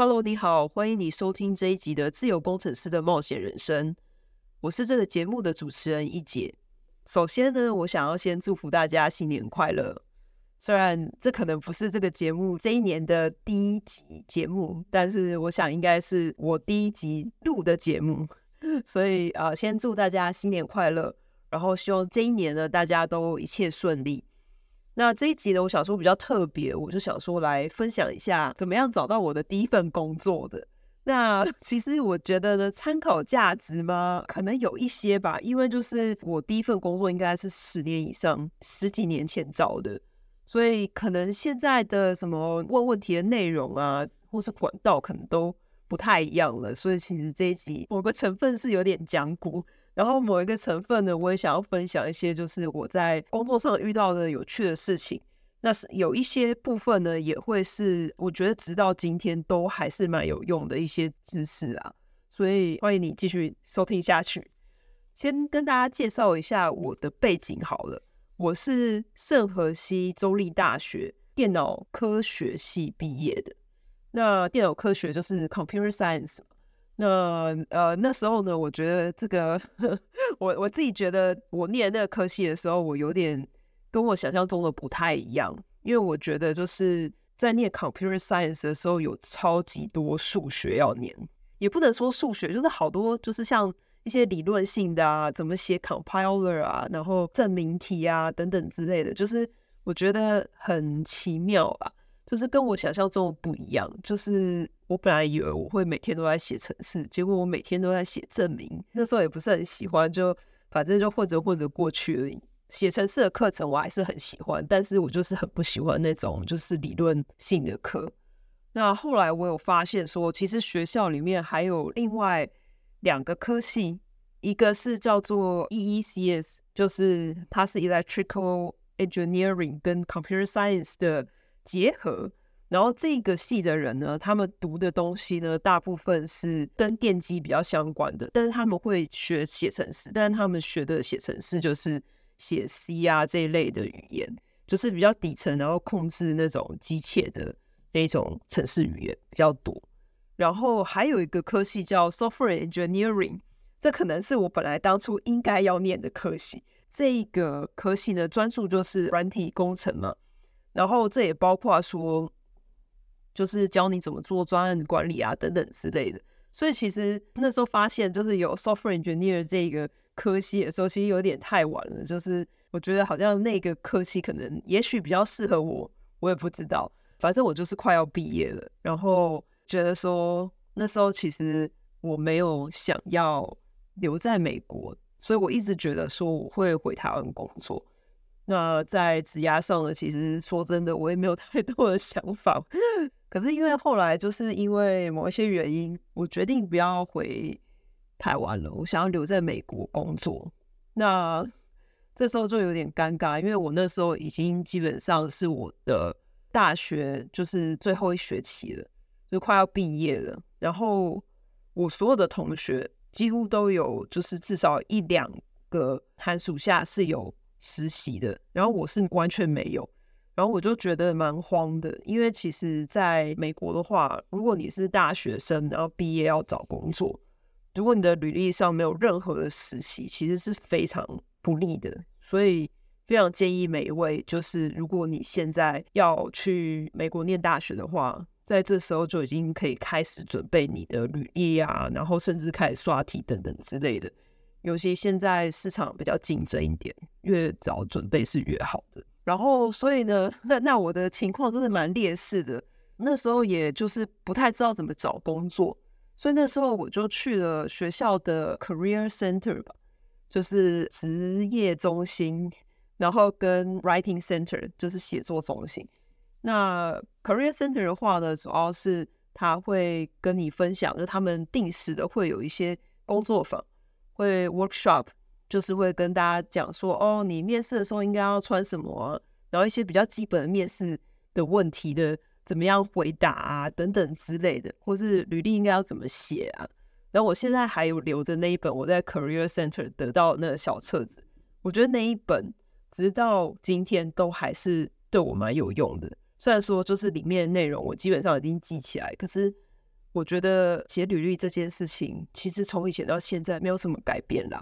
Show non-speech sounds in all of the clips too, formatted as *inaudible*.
Hello，你好，欢迎你收听这一集的《自由工程师的冒险人生》。我是这个节目的主持人一姐。首先呢，我想要先祝福大家新年快乐。虽然这可能不是这个节目这一年的第一集节目，但是我想应该是我第一集录的节目，*laughs* 所以啊、先祝大家新年快乐。然后希望这一年呢，大家都一切顺利。那这一集呢，我想说比较特别，我就想说来分享一下怎么样找到我的第一份工作的。那 *laughs* 其实我觉得呢，参考价值嘛，可能有一些吧，因为就是我第一份工作应该是十年以上，十几年前找的，所以可能现在的什么问问题的内容啊，或是管道可能都不太一样了。所以其实这一集某个成分是有点讲古。然后某一个成分呢，我也想要分享一些，就是我在工作上遇到的有趣的事情。那是有一些部分呢，也会是我觉得直到今天都还是蛮有用的一些知识啊。所以欢迎你继续收听下去。先跟大家介绍一下我的背景好了，我是圣荷西州立大学电脑科学系毕业的。那电脑科学就是 Computer Science。那呃那时候呢，我觉得这个 *laughs* 我我自己觉得我念那个科系的时候，我有点跟我想象中的不太一样，因为我觉得就是在念 computer science 的时候，有超级多数学要念，也不能说数学，就是好多就是像一些理论性的啊，怎么写 compiler 啊，然后证明题啊等等之类的，就是我觉得很奇妙啊。就是跟我想象中的不一样，就是我本来以为我会每天都在写程式，结果我每天都在写证明。那时候也不是很喜欢，就反正就混着混着过去了。写程式的课程我还是很喜欢，但是我就是很不喜欢那种就是理论性的课。那后来我有发现说，其实学校里面还有另外两个科系，一个是叫做 EECS，就是它是 Electrical Engineering 跟 Computer Science 的。结合，然后这个系的人呢，他们读的东西呢，大部分是跟电机比较相关的，但是他们会学写程式，但是他们学的写程式就是写 C 啊这一类的语言，就是比较底层，然后控制那种机械的那种程式语言比较多。然后还有一个科系叫 Software Engineering，这可能是我本来当初应该要念的科系。这个科系呢，专注就是软体工程嘛。然后这也包括说，就是教你怎么做专案管理啊等等之类的。所以其实那时候发现，就是有 software engineer 这个科系的时候，其实有点太晚了。就是我觉得好像那个科系可能也许比较适合我，我也不知道。反正我就是快要毕业了，然后觉得说那时候其实我没有想要留在美国，所以我一直觉得说我会回台湾工作。那在职涯上呢，其实说真的，我也没有 *laughs* 太多的想法。可是因为后来就是因为某一些原因，我决定不要回台湾了，我想要留在美国工作。那这时候就有点尴尬，因为我那时候已经基本上是我的大学就是最后一学期了，就快要毕业了。然后我所有的同学几乎都有，就是至少一两个寒暑假是有。实习的，然后我是完全没有，然后我就觉得蛮慌的，因为其实在美国的话，如果你是大学生，然后毕业要找工作，如果你的履历上没有任何的实习，其实是非常不利的。所以非常建议每一位，就是如果你现在要去美国念大学的话，在这时候就已经可以开始准备你的履历啊，然后甚至开始刷题等等之类的。尤其现在市场比较竞争一点，越早准备是越好的。然后，所以呢，那那我的情况真的蛮劣势的。那时候也就是不太知道怎么找工作，所以那时候我就去了学校的 Career Center 吧，就是职业中心，然后跟 Writing Center 就是写作中心。那 Career Center 的话呢，主要是他会跟你分享，就他们定时的会有一些工作坊。会 workshop 就是会跟大家讲说，哦，你面试的时候应该要穿什么，然后一些比较基本的面试的问题的怎么样回答啊，等等之类的，或是履历应该要怎么写啊。然后我现在还有留着那一本我在 Career Center 得到那个小册子，我觉得那一本直到今天都还是对我蛮有用的。虽然说就是里面的内容我基本上已经记起来，可是。我觉得写履历这件事情，其实从以前到现在没有什么改变啦。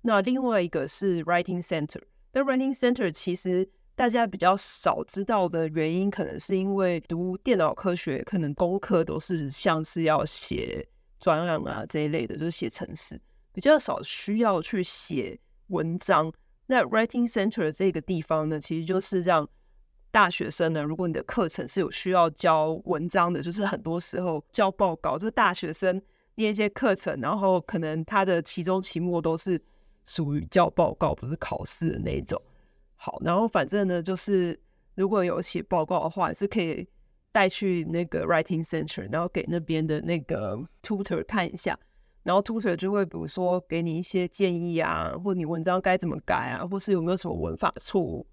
那另外一个是 Writing Center，那 Writing Center 其实大家比较少知道的原因，可能是因为读电脑科学，可能功课都是像是要写专案啊这一类的，就是写程式，比较少需要去写文章。那 Writing Center 这个地方呢，其实就是让大学生呢，如果你的课程是有需要交文章的，就是很多时候交报告，就是大学生念一些课程，然后可能他的期中、期末都是属于交报告，不是考试的那种。好，然后反正呢，就是如果有写报告的话，是可以带去那个 writing center，然后给那边的那个 tutor 看一下，然后 tutor 就会比如说给你一些建议啊，或你文章该怎么改啊，或是有没有什么文法错误。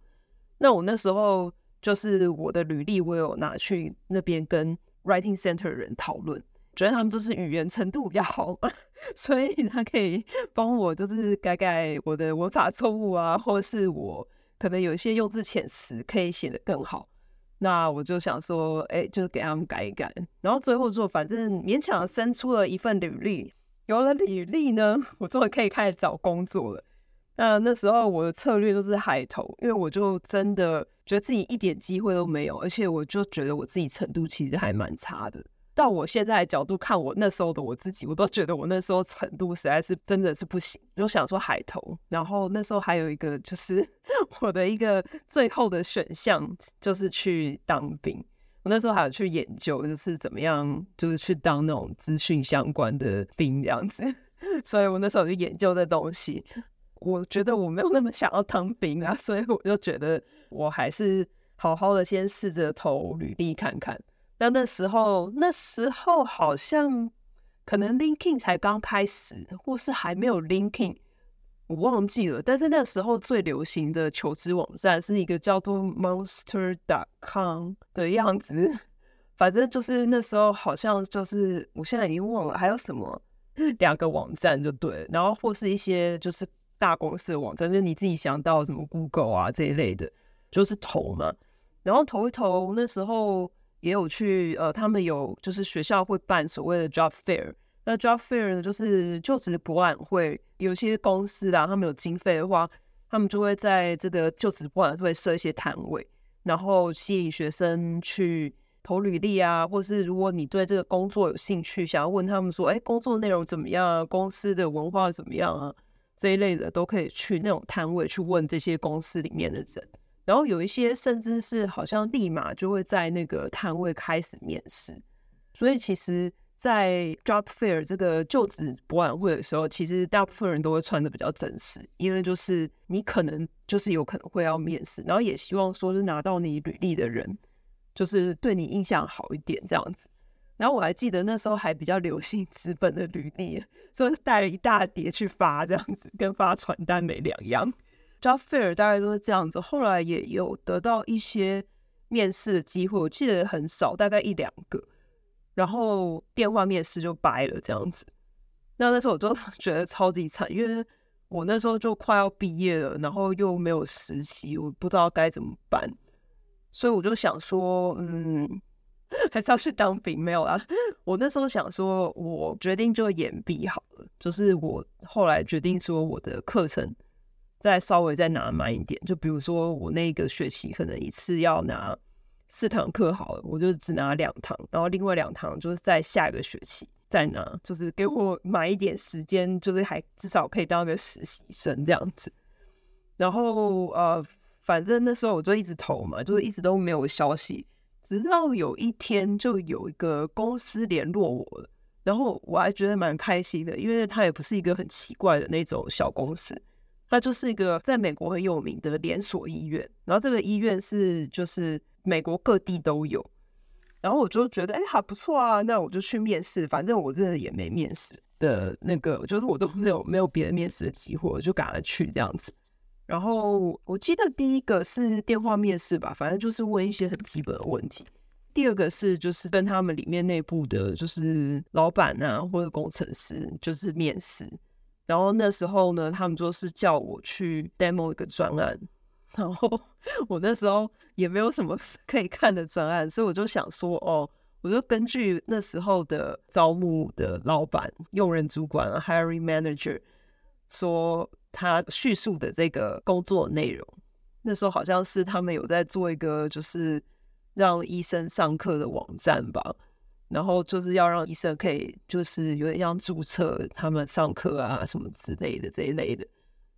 那我那时候。就是我的履历，我有拿去那边跟 Writing Center 的人讨论，觉得他们就是语言程度比较好，*laughs* 所以他可以帮我就是改改我的文法错误啊，或是我可能有一些用字遣词可以写得更好。那我就想说，哎，就是给他们改一改，然后最后做，反正勉强生出了一份履历。有了履历呢，我终于可以开始找工作了。那那时候我的策略都是海投，因为我就真的觉得自己一点机会都没有，而且我就觉得我自己程度其实还蛮差的。到我现在的角度看，我那时候的我自己，我都觉得我那时候程度实在是真的是不行。就想说海投，然后那时候还有一个就是 *laughs* 我的一个最后的选项就是去当兵。我那时候还有去研究，就是怎么样，就是去当那种资讯相关的兵这样子。*laughs* 所以我那时候就研究这东西。我觉得我没有那么想要当兵啊，所以我就觉得我还是好好的先试着投履历看看。那那时候，那时候好像可能 Linkin 才刚开始，或是还没有 Linkin，我忘记了。但是那时候最流行的求职网站是一个叫做 Monster.com 的样子，反正就是那时候好像就是，我现在已经忘了还有什么两个网站就对了，然后或是一些就是。大公司的网站，就是你自己想到什么 Google 啊这一类的，就是投嘛。然后投一投，那时候也有去，呃，他们有就是学校会办所谓的 Job Fair。那 Job Fair 呢，就是就职博览会。有些公司啊，他们有经费的话，他们就会在这个就职博览会设一些摊位，然后吸引学生去投履历啊，或是如果你对这个工作有兴趣，想要问他们说，哎，工作内容怎么样啊？公司的文化怎么样啊？这一类的都可以去那种摊位去问这些公司里面的人，然后有一些甚至是好像立马就会在那个摊位开始面试，所以其实，在 Job Fair 这个就职博览会的时候，其实大部分人都会穿得比较正式，因为就是你可能就是有可能会要面试，然后也希望说是拿到你履历的人，就是对你印象好一点这样子。然后我还记得那时候还比较流行纸本的履历，*laughs* 所以带了一大叠去发，这样子跟发传单没两样。Job Fair 大概都是这样子，后来也有得到一些面试的机会，我记得很少，大概一两个。然后电话面试就掰了这样子。那那时候我就觉得超级惨，因为我那时候就快要毕业了，然后又没有实习，我不知道该怎么办，所以我就想说，嗯。还是要去当兵没有啊。*laughs* 我那时候想说，我决定就延毕好了。就是我后来决定说，我的课程再稍微再拿慢一点。就比如说，我那个学期可能一次要拿四堂课好了，我就只拿两堂，然后另外两堂就是在下一个学期再拿，就是给我买一点时间，就是还至少可以当个实习生这样子。然后呃，反正那时候我就一直投嘛，就是一直都没有消息，直到有一天就有一个公司联络我了。然后我还觉得蛮开心的，因为他也不是一个很奇怪的那种小公司，它就是一个在美国很有名的连锁医院。然后这个医院是就是美国各地都有。然后我就觉得哎，还不错啊，那我就去面试。反正我真的也没面试的那个，就是我都没有没有别的面试的机会，我就赶快去这样子。然后我记得第一个是电话面试吧，反正就是问一些很基本的问题。第二个是就是跟他们里面内部的，就是老板啊或者工程师，就是面试。然后那时候呢，他们就是叫我去 demo 一个专案。然后我那时候也没有什么可以看的专案，所以我就想说，哦，我就根据那时候的招募的老板、用人主管 （hiring manager） 说他叙述的这个工作内容。那时候好像是他们有在做一个，就是。让医生上课的网站吧，然后就是要让医生可以，就是有点像注册他们上课啊什么之类的这一类的。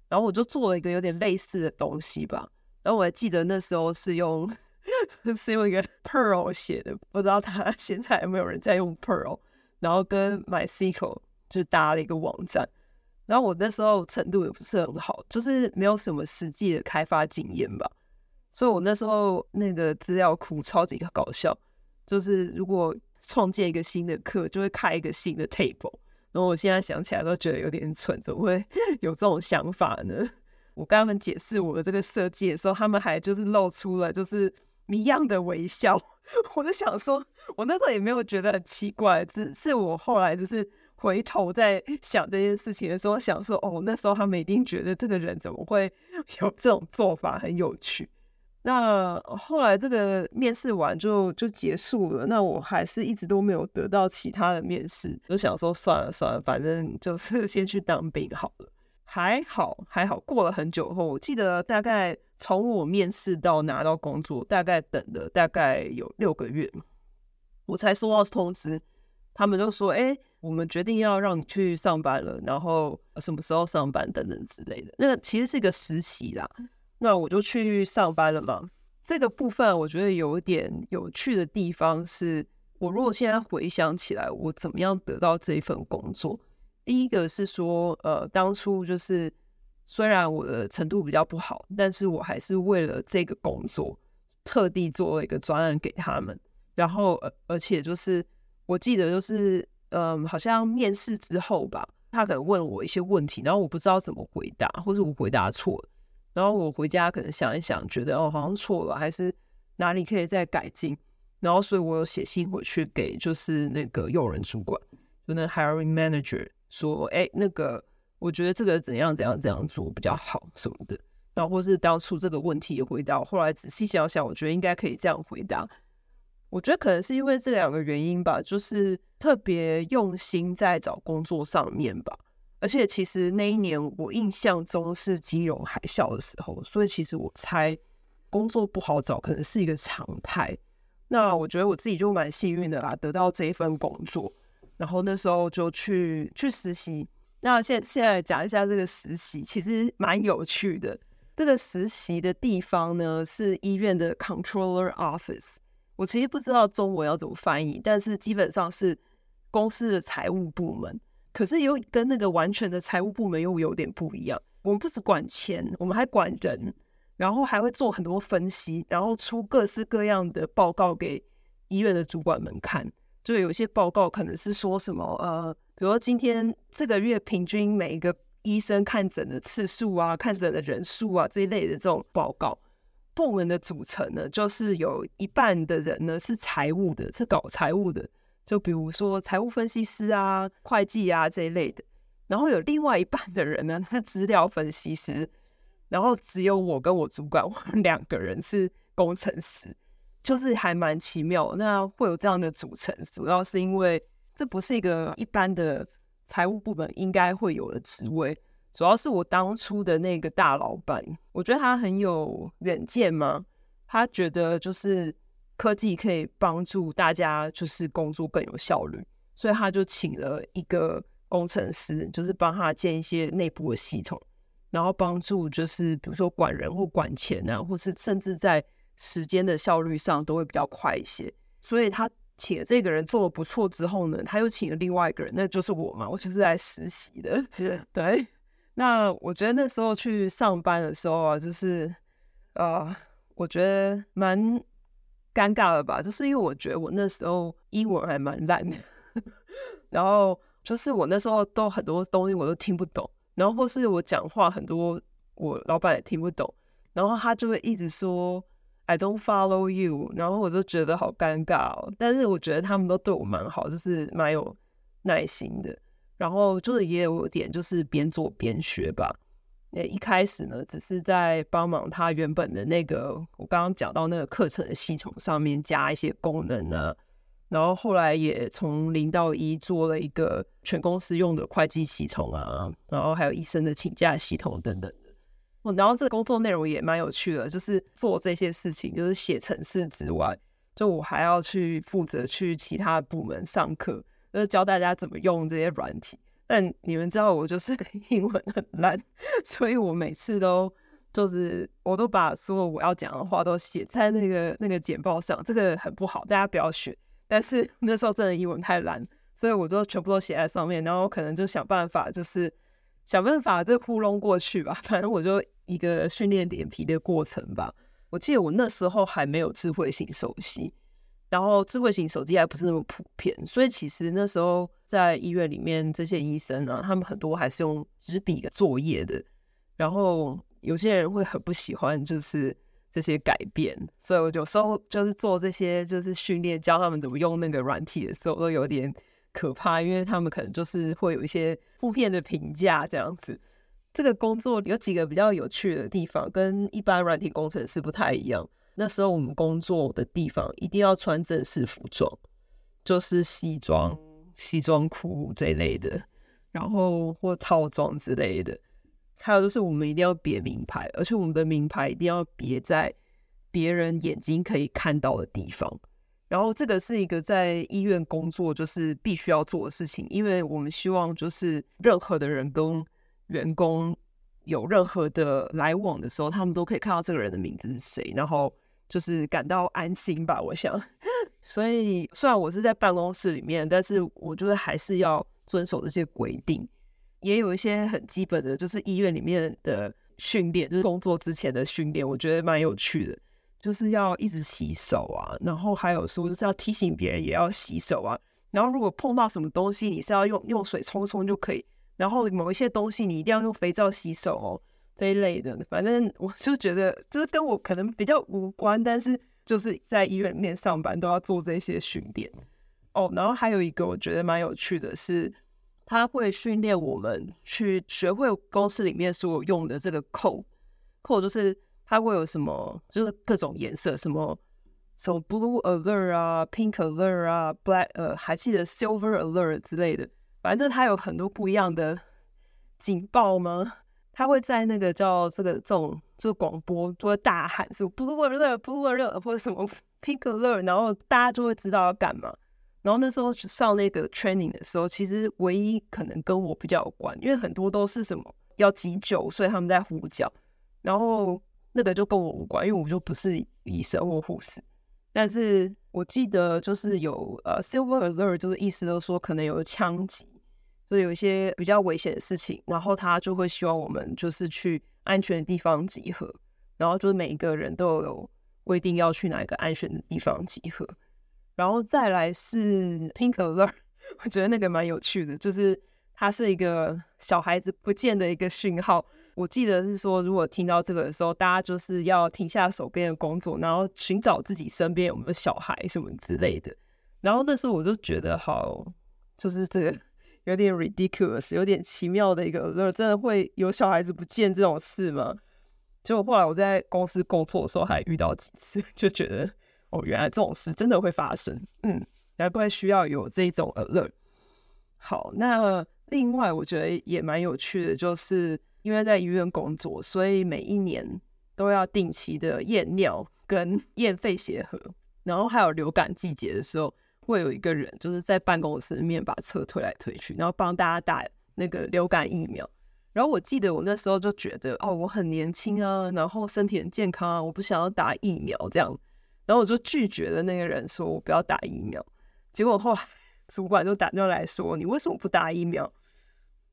然后我就做了一个有点类似的东西吧。然后我还记得那时候是用 *laughs* 是用一个 Perl 写的，不知道他现在有没有人在用 Perl。然后跟 MySQL 就搭了一个网站。然后我那时候程度也不是很好，就是没有什么实际的开发经验吧。所以我那时候那个资料库超级搞笑，就是如果创建一个新的课，就会开一个新的 table。然后我现在想起来都觉得有点蠢，怎么会 *laughs* 有这种想法呢？我跟他们解释我的这个设计的时候，他们还就是露出了就是一样的微笑。*laughs* 我就想说，我那时候也没有觉得很奇怪，只是我后来就是回头在想这件事情的时候，想说哦，那时候他们一定觉得这个人怎么会 *laughs* 有这种做法，很有趣。那后来这个面试完就就结束了，那我还是一直都没有得到其他的面试，就想说算了算了，反正就是先去当兵好了。还好还好，过了很久后，我记得大概从我面试到拿到工作，大概等了大概有六个月，我才收到通知，他们就说：“哎，我们决定要让你去上班了，然后什么时候上班等等之类的。”那个其实是一个实习啦。那我就去上班了嘛。这个部分我觉得有一点有趣的地方是，我如果现在回想起来，我怎么样得到这一份工作？第一个是说，呃，当初就是虽然我的程度比较不好，但是我还是为了这个工作特地做了一个专案给他们。然后，而而且就是我记得就是，嗯、好像面试之后吧，他可能问我一些问题，然后我不知道怎么回答，或者我回答错了。然后我回家可能想一想，觉得哦好像错了，还是哪里可以再改进。然后所以我有写信回去给就是那个用人主管，就那 hiring manager 说，哎，那个我觉得这个怎样怎样怎样做比较好什么的。然后或是当初这个问题也回答，后来仔细想想，我觉得应该可以这样回答。我觉得可能是因为这两个原因吧，就是特别用心在找工作上面吧。而且其实那一年我印象中是金融海啸的时候，所以其实我猜工作不好找可能是一个常态。那我觉得我自己就蛮幸运的啦，得到这一份工作，然后那时候就去去实习。那现现在讲一下这个实习，其实蛮有趣的。这个实习的地方呢是医院的 Controller Office，我其实不知道中文要怎么翻译，但是基本上是公司的财务部门。可是又跟那个完全的财务部门又有点不一样。我们不只管钱，我们还管人，然后还会做很多分析，然后出各式各样的报告给医院的主管们看。就有些报告可能是说什么，呃，比如说今天这个月平均每一个医生看诊的次数啊，看诊的人数啊这一类的这种报告。部门的组成呢，就是有一半的人呢是财务的，是搞财务的。就比如说财务分析师啊、会计啊这一类的，然后有另外一半的人呢是资料分析师，然后只有我跟我主管，我们两个人是工程师，就是还蛮奇妙。那会有这样的组成，主要是因为这不是一个一般的财务部门应该会有的职位，主要是我当初的那个大老板，我觉得他很有远见嘛，他觉得就是。科技可以帮助大家就是工作更有效率，所以他就请了一个工程师，就是帮他建一些内部的系统，然后帮助就是比如说管人或管钱啊，或是甚至在时间的效率上都会比较快一些。所以他请了这个人做的不错之后呢，他又请了另外一个人，那就是我嘛，我就是来实习的。对，那我觉得那时候去上班的时候啊，就是呃，我觉得蛮尴尬的吧，就是因为我觉得我那时候英文还蛮烂的，*laughs* 然后就是我那时候都很多东西我都听不懂，然后或是我讲话很多我老板也听不懂，然后他就会一直说。I don't follow you，然后我就觉得好尴尬哦。但是我觉得他们都对我蛮好，就是蛮有耐心的。然后就是也有点就是边做边学吧。那，一开始呢，只是在帮忙他原本的那个我刚刚讲到那个课程的系统上面加一些功能呢。然后后来也从零到一做了一个全公司用的会计系统啊，然后还有医生的请假系统等等。然后这个工作内容也蛮有趣的，就是做这些事情，就是写程式之外，就我还要去负责去其他部门上课，就是教大家怎么用这些软体。但你们知道我就是 *laughs* 英文很烂，所以我每次都就是我都把所有我要讲的话都写在那个那个简报上，这个很不好，大家不要学。但是 *laughs* 那时候真的英文太烂，所以我就全部都写在上面，然后可能就想办法就是。想办法这糊弄过去吧，*laughs* 反正我就一个训练脸皮的过程吧。我记得我那时候还没有智慧型手机，然后智慧型手机还不是那么普遍，所以其实那时候在医院里面，这些医生啊，他们很多还是用纸笔作业的。然后有些人会很不喜欢，就是这些改变，所以我有时候就是做这些就是训练，教他们怎么用那个软体的时候，都有点。可怕，因为他们可能就是会有一些负面的评价这样子。这个工作有几个比较有趣的地方，跟一般软体工程师不太一样。那时候我们工作的地方一定要穿正式服装，就是西装、西装裤这一类的，然后或套装之类的。还有就是我们一定要别名牌，而且我们的名牌一定要别在别人眼睛可以看到的地方。然后这个是一个在医院工作就是必须要做的事情，因为我们希望就是任何的人跟员工有任何的来往的时候，他们都可以看到这个人的名字是谁，然后就是感到安心吧。我想，*laughs* 所以虽然我是在办公室里面，但是我就是还是要遵守这些规定，也有一些很基本的，就是医院里面的训练，就是工作之前的训练，我觉得蛮有趣的。就是要一直洗手啊，然后还有说就是要提醒别人也要洗手啊。然后如果碰到什么东西，你是要用用水冲冲就可以。然后某一些东西你一定要用肥皂洗手哦，这一类的。反正我就觉得，就是跟我可能比较无关，但是就是在医院里面上班都要做这些训练哦。然后还有一个我觉得蛮有趣的是，他会训练我们去学会公司里面所有用的这个扣扣就是。它会有什么？就是各种颜色，什么什么 blue alert 啊，pink alert 啊，black 呃，还记得 silver alert 之类的。反正它有很多不一样的警报吗？他会在那个叫这个这种这个广播就会大喊什么 blue alert，blue alert 或者什么 pink alert，然后大家就会知道要干嘛。然后那时候上那个 training 的时候，其实唯一可能跟我比较有关，因为很多都是什么要急救，所以他们在呼叫，然后。那个就跟我无关，因为我就不是医生或护士。但是我记得就是有呃，silver alert，就是意思都说可能有枪击，所以有一些比较危险的事情，然后他就会希望我们就是去安全的地方集合，然后就是每一个人都有规定要去哪一个安全的地方集合。然后再来是 pink alert，*laughs* 我觉得那个蛮有趣的，就是它是一个小孩子不见的一个讯号。我记得是说，如果听到这个的时候，大家就是要停下手边的工作，然后寻找自己身边有没有小孩什么之类的。然后那时候我就觉得好，就是这个有点 ridiculous，有点奇妙的一个，真的会有小孩子不见这种事吗？结果后来我在公司工作的时候还遇到几次，*laughs* 就觉得哦，原来这种事真的会发生。嗯，难怪需要有这种 alert。好，那另外我觉得也蛮有趣的，就是。因为在医院工作，所以每一年都要定期的验尿跟验肺结核。然后还有流感季节的时候，会有一个人就是在办公室里面把车推来推去，然后帮大家打那个流感疫苗。然后我记得我那时候就觉得，哦，我很年轻啊，然后身体很健康啊，我不想要打疫苗这样。然后我就拒绝了那个人，说我不要打疫苗。结果后来 *laughs* 主管就打电话来说，你为什么不打疫苗？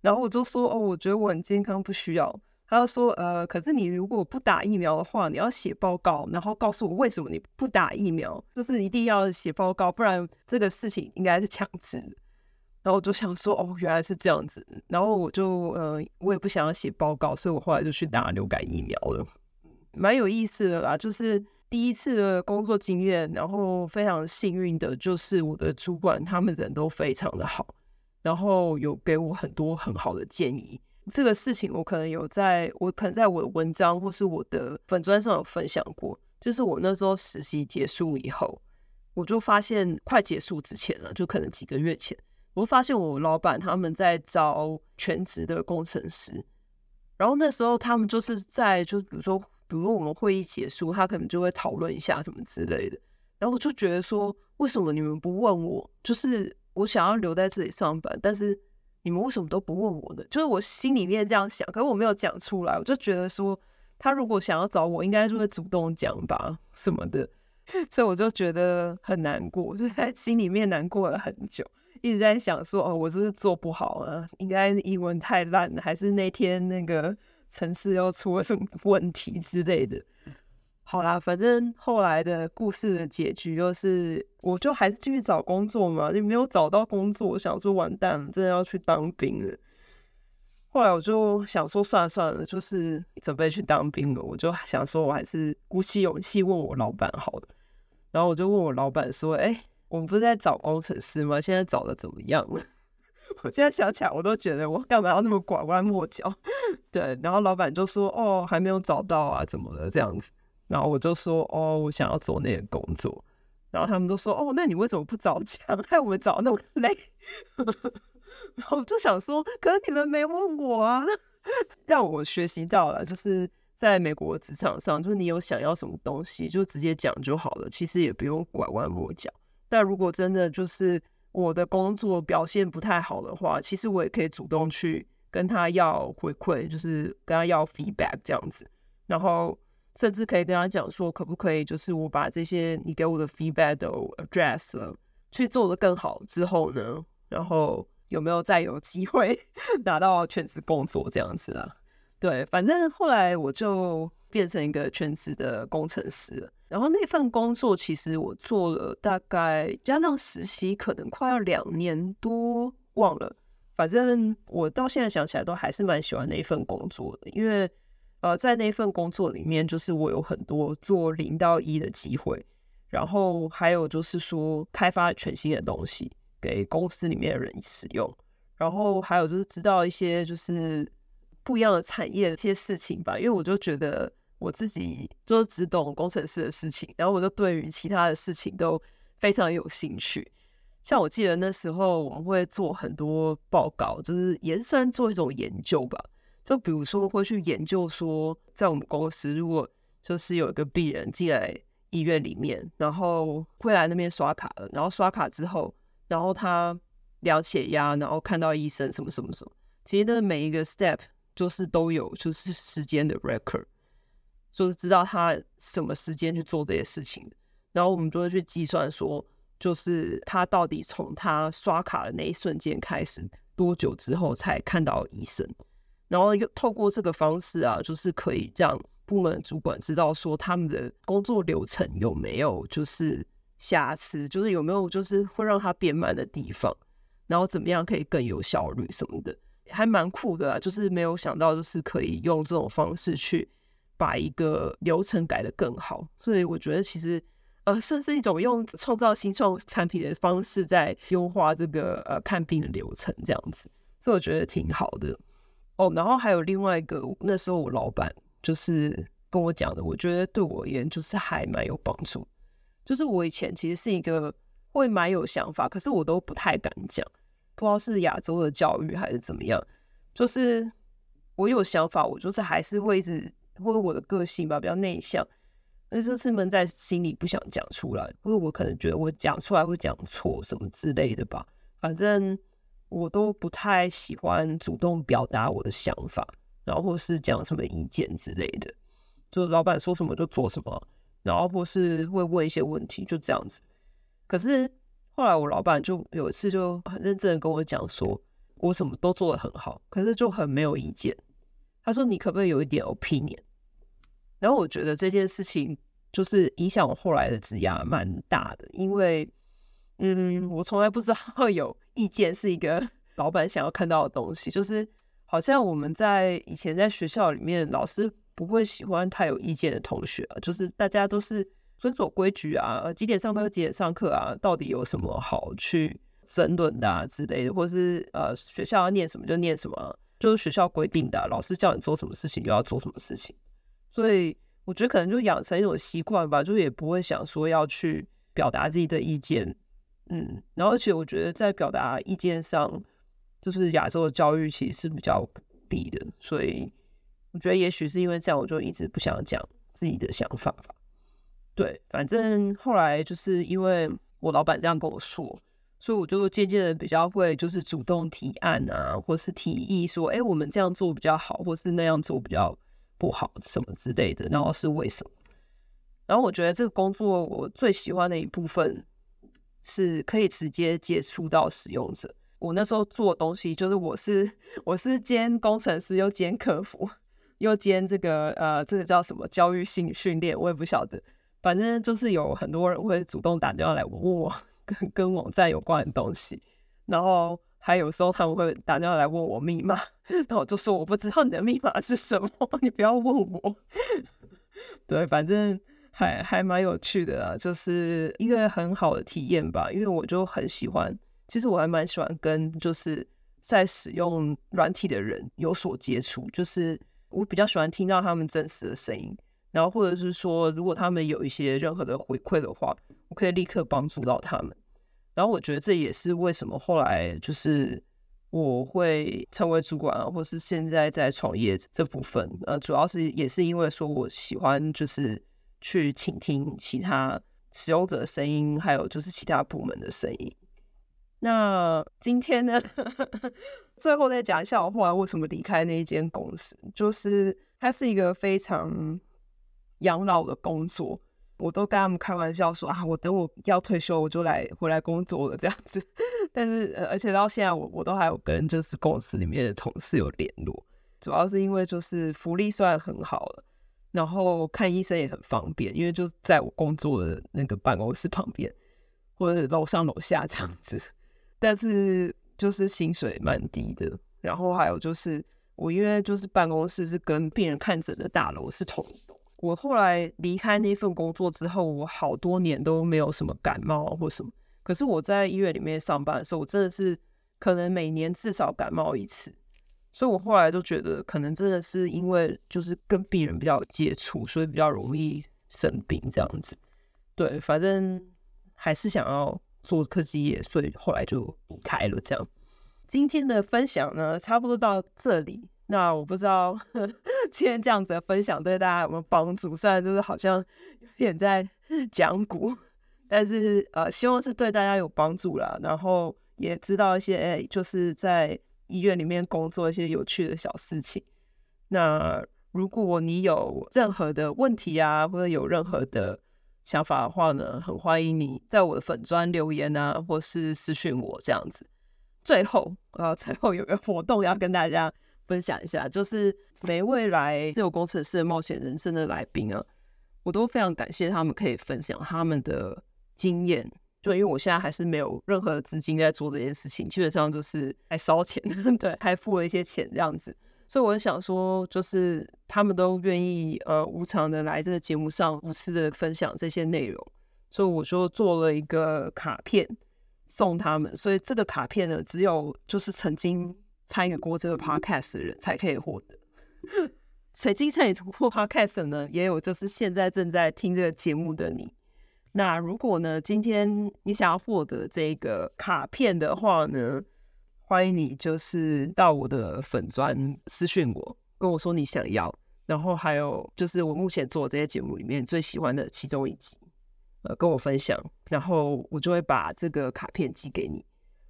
然后我就说，哦，我觉得我很健康，不需要。他就说，呃，可是你如果不打疫苗的话，你要写报告，然后告诉我为什么你不打疫苗，就是一定要写报告，不然这个事情应该是强制。然后我就想说，哦，原来是这样子。然后我就，呃，我也不想要写报告，所以我后来就去打流感疫苗了。蛮有意思的啦，就是第一次的工作经验，然后非常幸运的就是我的主管他们人都非常的好，然后有给我很多很好的建议。这个事情我可能有在，我可能在我的文章或是我的粉砖上有分享过。就是我那时候实习结束以后，我就发现快结束之前了，就可能几个月前，我发现我老板他们在招全职的工程师。然后那时候他们就是在，就比如说，比如说我们会议结束，他可能就会讨论一下什么之类的。然后我就觉得说，为什么你们不问我？就是我想要留在这里上班，但是。你们为什么都不问我呢？就是我心里面这样想，可是我没有讲出来。我就觉得说，他如果想要找我，应该就会主动讲吧，什么的。*laughs* 所以我就觉得很难过，就在心里面难过了很久，一直在想说，哦，我是不是做不好啊？应该英文太烂了，还是那天那个城市又出了什么问题之类的。好啦，反正后来的故事的结局就是，我就还是继续找工作嘛，就没有找到工作。我想说完蛋了，真的要去当兵了。后来我就想说算了算了，就是准备去当兵了。我就想说，我还是鼓起勇气问我老板好了。然后我就问我老板说：“哎，我们不是在找工程师吗？现在找的怎么样了？” *laughs* 我现在想起来，我都觉得我干嘛要那么拐弯抹角？*laughs* 对，然后老板就说：“哦，还没有找到啊，怎么了？这样子。”然后我就说哦，我想要做那个工作。然后他们都说哦，那你为什么不早讲？*laughs* 害我们找那么累。*laughs* 然后我就想说，可是你们没问我啊。*laughs* 让我学习到了，就是在美国职场上，就是你有想要什么东西，就直接讲就好了。其实也不用拐弯抹角。但如果真的就是我的工作表现不太好的话，其实我也可以主动去跟他要回馈，就是跟他要 feedback 这样子。然后。甚至可以跟他讲说，可不可以就是我把这些你给我的 feedback 都 address 了，去做得更好之后呢，然后有没有再有机会 *laughs* 拿到全职工作这样子啊？对，反正后来我就变成一个全职的工程师。然后那份工作其实我做了大概加上实习，可能快要两年多，忘了。反正我到现在想起来都还是蛮喜欢那一份工作的，因为。呃，在那份工作里面，就是我有很多做零到一的机会，然后还有就是说开发全新的东西给公司里面的人使用，然后还有就是知道一些就是不一样的产业的一些事情吧。因为我就觉得我自己就只懂工程师的事情，然后我就对于其他的事情都非常有兴趣。像我记得那时候我们会做很多报告，就是也算做一种研究吧。就比如说，会去研究说，在我们公司，如果就是有一个病人进来医院里面，然后会来那边刷卡了，然后刷卡之后，然后他量血压，然后看到医生什么什么什么，其实的每一个 step 就是都有就是时间的 record，就是知道他什么时间去做这些事情，然后我们就会去计算说，就是他到底从他刷卡的那一瞬间开始多久之后才看到医生。然后又透过这个方式啊，就是可以让部门主管知道说他们的工作流程有没有就是瑕疵，就是有没有就是会让他变慢的地方，然后怎么样可以更有效率什么的，还蛮酷的啊。就是没有想到就是可以用这种方式去把一个流程改得更好，所以我觉得其实呃算是一种用创造新创产品的方式在优化这个呃看病的流程这样子，所以我觉得挺好的。哦，然后还有另外一个，那时候我老板就是跟我讲的，我觉得对我而言就是还蛮有帮助。就是我以前其实是一个会蛮有想法，可是我都不太敢讲，不知道是亚洲的教育还是怎么样。就是我有想法，我就是还是会一直，或者我的个性吧，比较内向，那就是闷在心里不想讲出来，或者我可能觉得我讲出来会讲错什么之类的吧。反正我都不太喜欢主动表达我的想法，然后或是讲什么意见之类的，就老板说什么就做什么，然后或是会问一些问题，就这样子。可是后来我老板就有一次就很认真的跟我讲说，我什么都做得很好，可是就很没有意见。他说：“你可不可以有一点 opinion？” 然后我觉得这件事情就是影响我后来的职涯蛮大的，因为，嗯，我从来不知道有意见是一个 *laughs* 老板想要看到的东西。就是好像我们在以前在学校里面，老师不会喜欢太有意见的同学，就是大家都是遵守规矩啊，几点上课几点上课啊，到底有什么好去争论的啊之类的，或是呃学校要念什么就念什么，就是学校规定的，老师叫你做什么事情就要做什么事情。所以我觉得可能就养成一种习惯吧，就也不会想说要去表达自己的意见，嗯，然后而且我觉得在表达意见上，就是亚洲的教育其实是比较不利的，所以我觉得也许是因为这样，我就一直不想讲自己的想法吧。对，反正后来就是因为我老板这样跟我说，所以我就渐渐的比较会就是主动提案啊，或是提议说，哎，我们这样做比较好，或是那样做比较。不好什么之类的，然后是为什么？然后我觉得这个工作我最喜欢的一部分是可以直接接触到使用者。我那时候做东西就是我是我是兼工程师，又兼客服，又兼这个呃这个叫什么教育性训练，我也不晓得。反正就是有很多人会主动打电话来问我跟跟网站有关的东西，然后。还有时候他们会打电话来问我密码，那我就说我不知道你的密码是什么，*laughs* 你不要问我。*laughs* 对，反正还还蛮有趣的啦，就是一个很好的体验吧。因为我就很喜欢，其实我还蛮喜欢跟就是在使用软体的人有所接触，就是我比较喜欢听到他们真实的声音，然后或者是说，如果他们有一些任何的回馈的话，我可以立刻帮助到他们。然后我觉得这也是为什么后来就是我会成为主管啊，或是现在在创业这部分，呃，主要是也是因为说我喜欢就是去倾听其他使用者的声音，还有就是其他部门的声音。那今天呢，*laughs* 最后再讲一下我后来为什么离开那一间公司，就是它是一个非常养老的工作。我都跟他们开玩笑说啊，我等我要退休，我就来回来工作了这样子。*laughs* 但是，呃，而且到现在我，我我都还有跟就是公司里面的同事有联络，主要是因为就是福利算很好了，然后看医生也很方便，因为就在我工作的那个办公室旁边，或者楼上楼下这样子。但是就是薪水蛮低的，然后还有就是我因为就是办公室是跟病人看诊的大楼是同一栋。我后来离开那份工作之后，我好多年都没有什么感冒或什么。可是我在医院里面上班的时候，我真的是可能每年至少感冒一次。所以我后来都觉得，可能真的是因为就是跟病人比较有接触，所以比较容易生病这样子。对，反正还是想要做科技业，所以后来就离开了。这样，今天的分享呢，差不多到这里。那我不知道 *laughs* 今天这样子的分享对大家有没有帮助？虽然就是好像有点在讲古，但是呃，希望是对大家有帮助啦。然后也知道一些，哎，就是在医院里面工作一些有趣的小事情。那如果你有任何的问题啊，或者有任何的想法的话呢，很欢迎你在我的粉专留言啊，或是私讯我这样子。最后啊，最后有个活动要跟大家。分享一下，就是每位来自由工程师的冒险人生的来宾啊，我都非常感谢他们可以分享他们的经验。就因为我现在还是没有任何资金在做这件事情，基本上就是还烧钱，*laughs* 对，还付了一些钱这样子。所以我想说，就是他们都愿意呃无偿的来这个节目上无私的分享这些内容，所以我就做了一个卡片送他们。所以这个卡片呢，只有就是曾经。参与过这个 podcast 的人才可以获得。*laughs* 曾经参与过 podcast 呢，也有就是现在正在听这个节目的你。那如果呢，今天你想要获得这个卡片的话呢，欢迎你就是到我的粉专私讯我，跟我说你想要。然后还有就是我目前做这些节目里面最喜欢的其中一集，呃，跟我分享，然后我就会把这个卡片寄给你。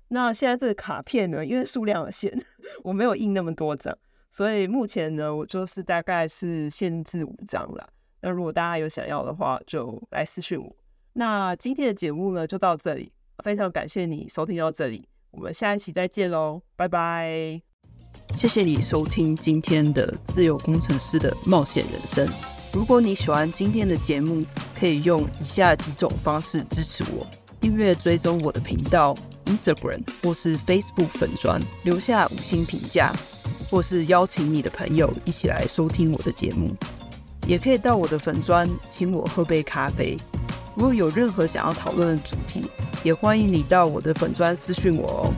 那现在这个卡片呢，因为数量有限，*laughs* 我没有印那么多张，所以目前呢，我就是大概是限制五张了。那如果大家有想要的话，就来私信我。那今天的节目呢，就到这里，非常感谢你收听到这里，我们下一期再见喽，拜拜。谢谢你收听今天的自由工程师的冒险人生。如果你喜欢今天的节目，可以用以下几种方式支持我：订阅追踪我的频道 Instagram 或是 Facebook 粉砖，留下五星评价，或是邀请你的朋友一起来收听我的节目。也可以到我的粉砖请我喝杯咖啡。如果有任何想要讨论的主题，也欢迎你到我的粉专私讯我哦。